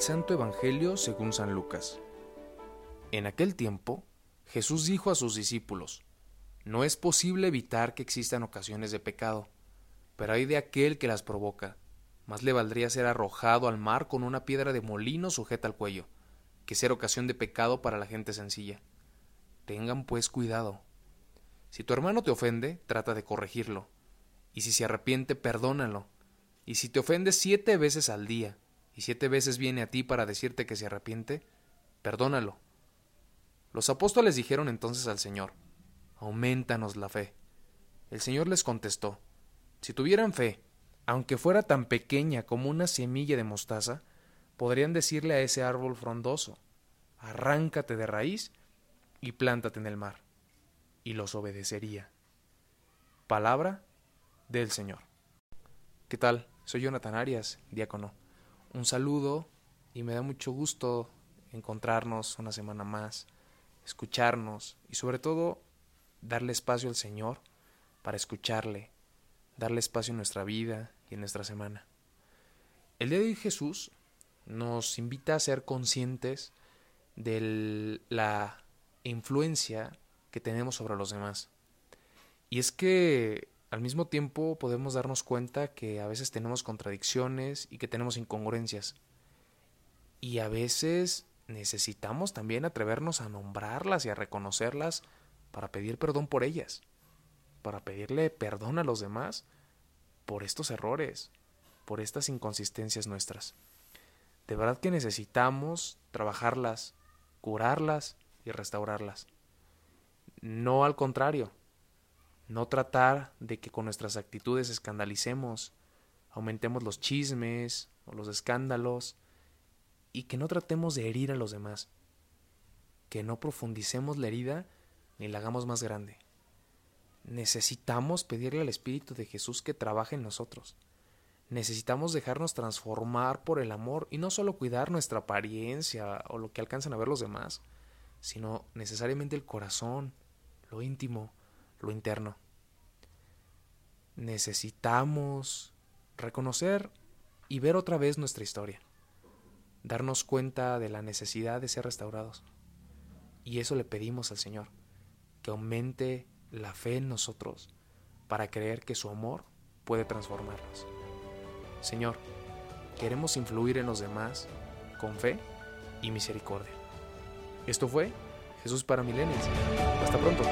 Santo Evangelio según San Lucas. En aquel tiempo, Jesús dijo a sus discípulos, No es posible evitar que existan ocasiones de pecado, pero hay de aquel que las provoca. Más le valdría ser arrojado al mar con una piedra de molino sujeta al cuello, que ser ocasión de pecado para la gente sencilla. Tengan pues cuidado. Si tu hermano te ofende, trata de corregirlo, y si se arrepiente, perdónalo. Y si te ofende siete veces al día, y siete veces viene a ti para decirte que se arrepiente, perdónalo. Los apóstoles dijeron entonces al Señor, Aumentanos la fe. El Señor les contestó, Si tuvieran fe, aunque fuera tan pequeña como una semilla de mostaza, podrían decirle a ese árbol frondoso, Arráncate de raíz y plántate en el mar, y los obedecería. Palabra del Señor. ¿Qué tal? Soy Jonathan Arias, diácono un saludo y me da mucho gusto encontrarnos una semana más, escucharnos y sobre todo darle espacio al Señor para escucharle, darle espacio en nuestra vida y en nuestra semana. El día de hoy Jesús nos invita a ser conscientes de la influencia que tenemos sobre los demás. Y es que al mismo tiempo podemos darnos cuenta que a veces tenemos contradicciones y que tenemos incongruencias. Y a veces necesitamos también atrevernos a nombrarlas y a reconocerlas para pedir perdón por ellas, para pedirle perdón a los demás por estos errores, por estas inconsistencias nuestras. De verdad que necesitamos trabajarlas, curarlas y restaurarlas. No al contrario, no tratar de que con nuestras actitudes escandalicemos, aumentemos los chismes o los escándalos y que no tratemos de herir a los demás, que no profundicemos la herida ni la hagamos más grande. Necesitamos pedirle al Espíritu de Jesús que trabaje en nosotros. Necesitamos dejarnos transformar por el amor y no solo cuidar nuestra apariencia o lo que alcanzan a ver los demás, sino necesariamente el corazón, lo íntimo, lo interno. Necesitamos reconocer y ver otra vez nuestra historia, darnos cuenta de la necesidad de ser restaurados. Y eso le pedimos al Señor, que aumente la fe en nosotros para creer que su amor puede transformarnos. Señor, queremos influir en los demás con fe y misericordia. Esto fue Jesús para Milenios. Hasta pronto.